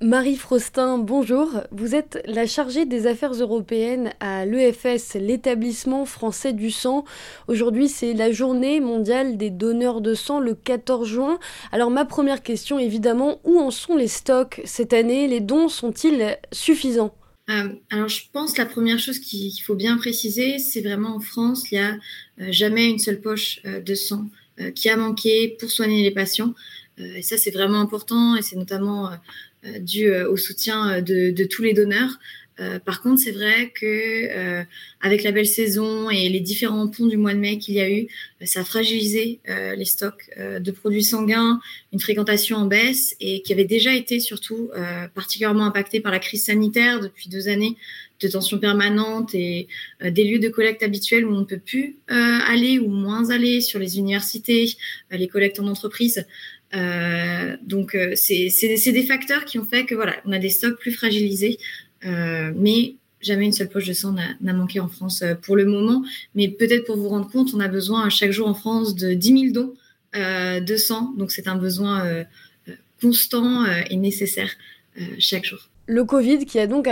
Marie Frostin, bonjour. Vous êtes la chargée des affaires européennes à l'EFS, l'établissement français du sang. Aujourd'hui, c'est la journée mondiale des donneurs de sang le 14 juin. Alors ma première question, évidemment, où en sont les stocks cette année? Les dons sont-ils suffisants? Euh, alors, je pense la première chose qu'il faut bien préciser, c'est vraiment en France, il n'y a euh, jamais une seule poche euh, de sang qui a manqué pour soigner les patients. et ça, c'est vraiment important et c'est notamment dû au soutien de, de, tous les donneurs. Euh, par contre, c'est vrai que euh, avec la belle saison et les différents ponts du mois de mai qu'il y a eu, euh, ça a fragilisé les stocks de produits sanguins, une fréquentation en baisse et qui avait déjà été surtout particulièrement impacté par la crise sanitaire depuis deux années de tensions permanentes et des lieux de collecte habituels où on ne peut plus aller ou moins aller sur les universités, les collectes en entreprise. donc c'est des facteurs qui ont fait que voilà, on a des stocks plus fragilisés. Euh, mais jamais une seule poche de sang n'a manqué en France euh, pour le moment. Mais peut-être pour vous rendre compte, on a besoin chaque jour en France de 10 000 dons euh, de sang. Donc c'est un besoin constant et nécessaire chaque jour. Le Covid qui a donc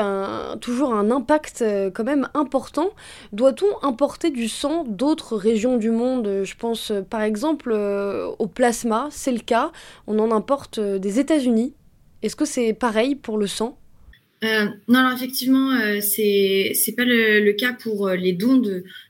toujours un impact quand même important. Doit-on importer du sang d'autres régions du monde? Je pense par exemple au plasma, c'est le cas. On en importe des États-Unis. Est-ce que c'est pareil pour le sang? Euh, non, alors effectivement, euh, c'est pas le, cas pour euh, les dons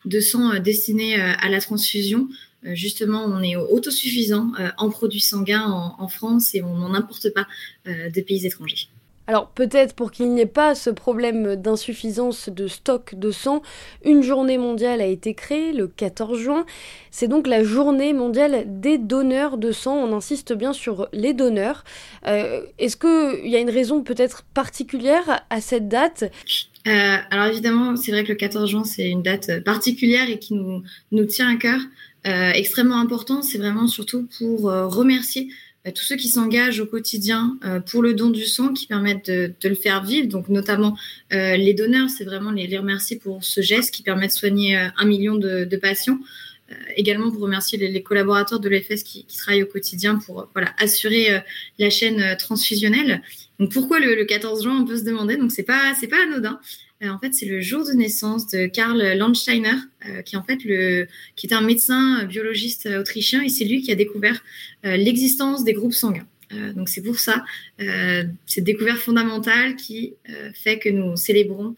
de, sang euh, destinés à la transfusion. justement, on est autosuffisant en produits sanguins en, en France et on n'en importe pas de pays étrangers. Alors peut-être pour qu'il n'y ait pas ce problème d'insuffisance de stock de sang, une journée mondiale a été créée le 14 juin. C'est donc la journée mondiale des donneurs de sang. On insiste bien sur les donneurs. Euh, est-ce qu'il y a une raison peut-être particulière à cette date? Euh, Alors évidemment, c'est vrai que le 14 juin, c'est une date particulière et qui nous, tient à cœur. Euh, extrêmement important, c'est vraiment surtout pour remercier tous ceux qui s'engagent au quotidien euh, pour le don du sang, qui permettent de, le faire vivre, donc notamment euh, les donneurs, c'est vraiment les, remercier pour ce geste qui permet de soigner un million de, patients. Également pour remercier les, collaborateurs de l'EFS qui, travaillent au quotidien pour voilà, assurer la chaîne transfusionnelle. Donc pourquoi le, le, 14 juin, on peut se demander. Donc c'est pas c'est pas anodin. Euh, en fait, c'est le jour de naissance de Karl Landsteiner, euh, qui est en fait le, qui est un médecin biologiste autrichien, et c'est lui qui a découvert euh, l'existence des groupes sanguins. donc c'est pour ça cette découverte fondamentale qui fait que nous célébrons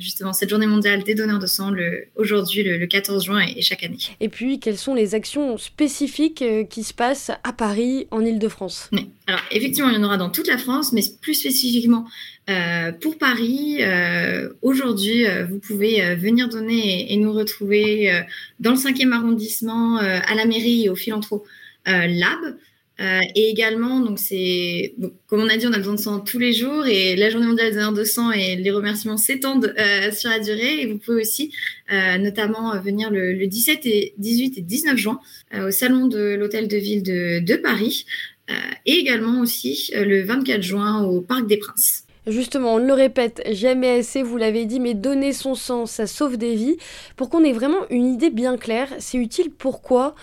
justement cette journée mondiale des donneurs de sang le, aujourd'hui, le, 14 juin et, chaque année. Et puis, quelles sont les actions spécifiques euh, qui se passent à Paris, en Ile-de-France Alors, effectivement, il y en aura dans toute la France, mais plus spécifiquement euh, pour Paris, euh, aujourd'hui, vous pouvez venir donner et, nous retrouver dans le 5e arrondissement, à la mairie et au Philanthro Lab. Euh, et également, donc c'est, comme on a dit, on a besoin de sang tous les jours et la journée mondiale des donneurs de sang et les remerciements s'étendent euh, sur la durée. Et vous pouvez aussi, euh, notamment, venir le, le, 17 et 18 et 19 juin au salon de l'hôtel de ville de, de Paris et également aussi le 24 juin au Parc des Princes. Justement, on le répète jamais assez, vous l'avez dit, mais donner son sang, ça sauve des vies. Pour qu'on ait vraiment une idée bien claire, c'est utile pourquoi,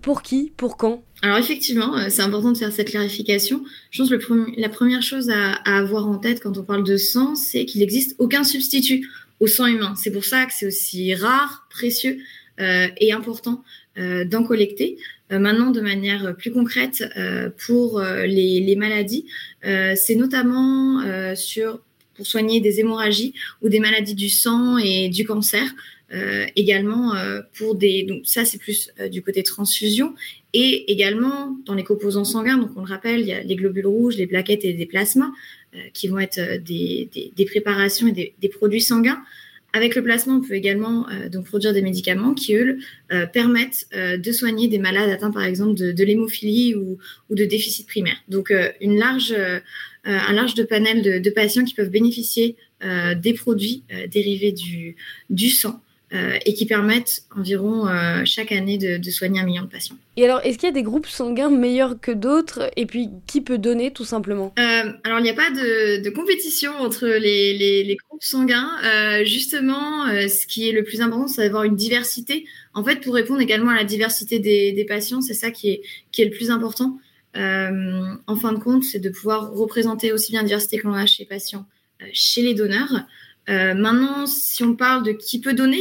pour qui, pour quand Alors effectivement, euh, c'est important de faire cette clarification. Je pense que la première chose à, avoir en tête quand on parle de sang, c'est qu'il n'existe aucun substitut au sang humain. C'est pour ça que c'est aussi rare, précieux euh, et important euh, d'en collecter. Euh, maintenant, de manière plus concrète, euh, pour les, les maladies, c'est notamment pour soigner des hémorragies ou des maladies du sang et du cancer. Euh, également euh, pour des donc ça c'est plus euh, du côté transfusion et également dans les composants sanguins donc on le rappelle il y a les globules rouges les plaquettes et des plasmas qui vont être des, préparations et des, produits sanguins avec le plasma, on peut également euh, donc produire des médicaments qui, eux, euh, permettent euh, de soigner des malades atteints, par exemple, de, l'hémophilie ou, de déficit primaire. Donc, une large, un large panel de, patients qui peuvent bénéficier des produits dérivés du sang euh, et qui permettent environ euh, chaque année de, de, soigner un million de patients. Et alors, est-ce qu'il y a des groupes sanguins meilleurs que d'autres? Et puis, qui peut donner tout simplement? Euh, Alors, il n'y a pas de, de, compétition entre les, les, les groupes sanguins. Justement, ce qui est le plus important, c'est d'avoir une diversité. En fait, pour répondre également à la diversité des, des patients, c'est ça qui est, qui est le plus important. en fin de compte, c'est de pouvoir représenter aussi bien la diversité que l'on a chez les patients, chez les donneurs. Maintenant, si on parle de qui peut donner,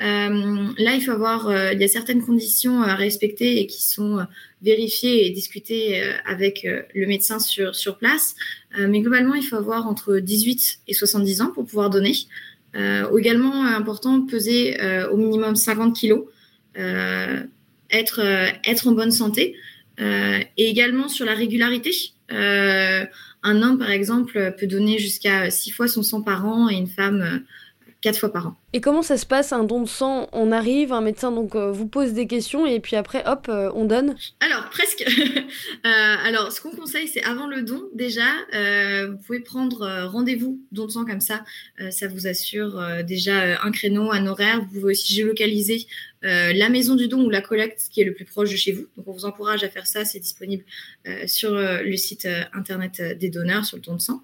là, il faut avoir, il y a certaines conditions à respecter et qui sont vérifiées et discutées avec le médecin sur, sur place. mais globalement, il faut avoir entre 18 et 70 ans pour pouvoir donner. Euh, également important, peser euh, au minimum 50 kilos, euh, être, être en bonne santé. et également sur la régularité. Un homme, par exemple, peut donner jusqu'à 6 fois son sang par an et une femme quatre fois par an. Et comment ça se passe un don de sang? On arrive, un médecin donc euh, vous pose des questions et puis après hop, euh, on donne Alors presque. Euh, alors ce qu'on conseille c'est avant le don déjà, vous pouvez prendre rendez-vous don de sang comme ça, ça vous assure déjà un créneau, un horaire. Vous pouvez aussi géolocaliser la maison du don ou la collecte qui est le plus proche de chez vous. Donc on vous encourage à faire ça, c'est disponible sur le site internet des donneurs sur le don de sang.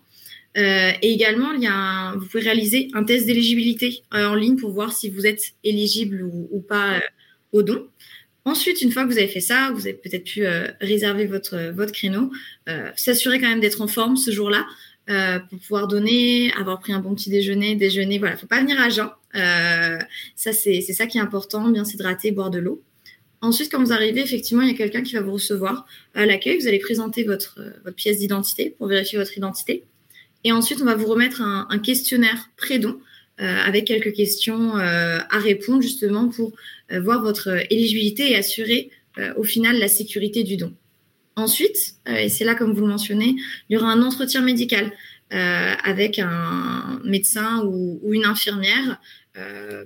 Euh, et également, il y a vous pouvez réaliser un test d'éligibilité euh, en ligne pour voir si vous êtes éligible ou, pas euh, au don. Ensuite, une fois que vous avez fait ça, vous avez peut-être pu réserver votre, votre créneau, s'assurer quand même d'être en forme ce jour-là pour pouvoir donner, avoir pris un bon petit déjeuner, déjeuner. Voilà, faut pas venir à jeun. c'est ça qui est important, bien s'hydrater, boire de l'eau. Ensuite, quand vous arrivez, effectivement, il y a quelqu'un qui va vous recevoir à l'accueil. Vous allez présenter votre, votre pièce d'identité pour vérifier votre identité. Et ensuite, on va vous remettre un, questionnaire pré-don euh, avec quelques questions euh, à répondre justement pour euh, voir votre éligibilité et assurer au final la sécurité du don. Ensuite, et c'est là comme vous le mentionnez, il y aura un entretien médical avec un médecin ou, ou une infirmière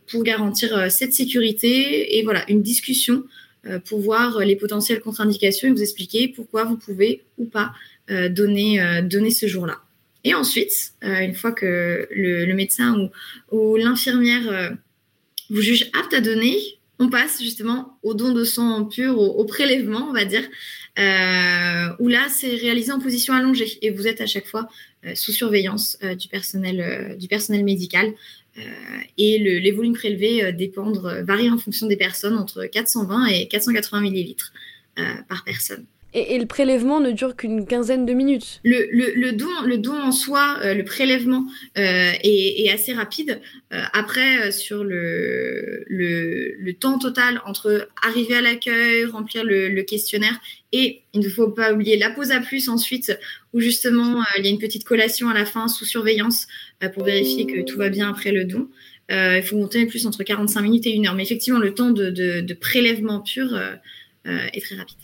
pour garantir cette sécurité et voilà une discussion pour voir les potentielles contre-indications et vous expliquer pourquoi vous pouvez ou pas donner, donner ce jour-là. Et ensuite, euh, une fois que le, médecin ou, l'infirmière euh, vous juge apte à donner, on passe justement au don de sang pur, au, prélèvement, on va dire, euh, où là, c'est réalisé en position allongée et vous êtes à chaque fois sous surveillance du, personnel, du personnel médical. et les volumes prélevés dépendent, varient en fonction des personnes, entre 420 et 480 millilitres par personne. Et, le prélèvement ne dure qu'une quinzaine de minutes. Le, don, le don en soi, euh, le prélèvement euh, est, assez rapide. Euh, après, sur le, temps total entre arriver à l'accueil, remplir le, questionnaire et il ne faut pas oublier la pause à plus ensuite, où justement il y a une petite collation à la fin sous surveillance pour vérifier que tout va bien après le don. il faut monter plus entre 45 minutes et une heure. Mais effectivement, le temps de prélèvement pur est très rapide.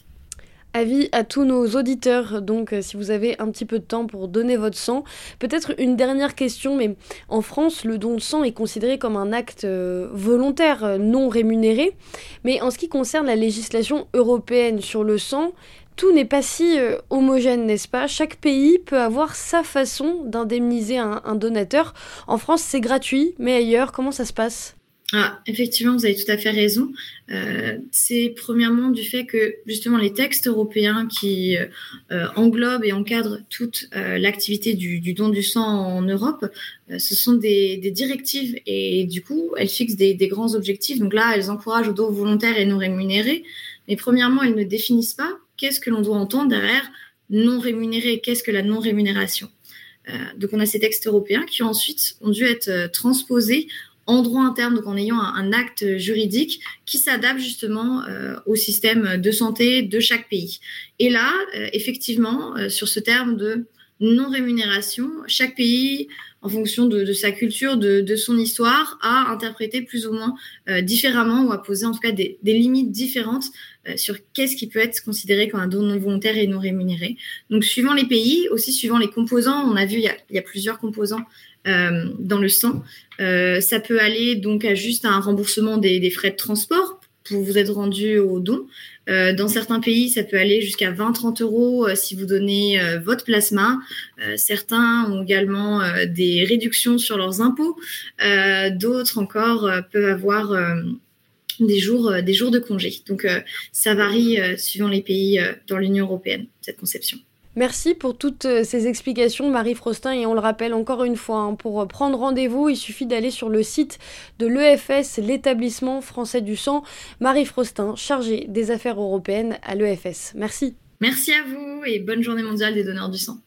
Avis à tous nos auditeurs, donc euh, si vous avez un petit peu de temps pour donner votre sang. Peut-être une dernière question, mais en France, le don de sang est considéré comme un acte euh, volontaire, euh, non rémunéré. Mais en ce qui concerne la législation européenne sur le sang, tout n'est pas si homogène, n'est-ce pas? Chaque pays peut avoir sa façon d'indemniser un donateur. En France, c'est gratuit, mais ailleurs, comment ça se passe? Ah, effectivement, vous avez tout à fait raison. Euh, c'est premièrement du fait que justement les textes européens qui euh, englobent et encadrent toute euh, l'activité du, don du sang en Europe, euh, ce sont des, directives et du coup elles fixent des, grands objectifs. Donc là, elles encouragent au don volontaire et non rémunéré. Mais premièrement, elles ne définissent pas qu'est-ce que l'on doit entendre derrière non rémunéré, qu'est-ce que la non rémunération. donc on a ces textes européens qui ensuite ont dû être transposés en droit interne, donc en ayant un, acte juridique qui s'adapte justement euh, au système de santé de chaque pays. Et là, euh, effectivement, euh, sur ce terme de non-rémunération, chaque pays, en fonction de, sa culture, de, son histoire, a interprété plus ou moins différemment ou a posé en tout cas des, limites différentes sur qu'est-ce qui peut être considéré comme un don non volontaire et non rémunéré. Donc, suivant les pays, aussi suivant les composants, on a vu il y a, plusieurs composants euh, dans le sang. Euh, ça peut aller donc à juste un remboursement des, frais de transport pour vous être rendu au don. Euh, dans certains pays, ça peut aller jusqu'à 20-30 euros si vous donnez votre plasma. certains ont également des réductions sur leurs impôts. D'autres encore peuvent avoir des jours, des jours de congé. Donc ça varie suivant les pays dans l'Union européenne, cette conception. Merci pour toutes euh, ces explications, Marie Frostin. Et on le rappelle encore une fois, hein, pour euh, prendre rendez-vous, il suffit d'aller sur le site de l'EFS, l'établissement français du sang. Marie Frostin, chargée des affaires européennes à l'EFS. Merci. Merci à vous et bonne journée mondiale des donneurs du sang.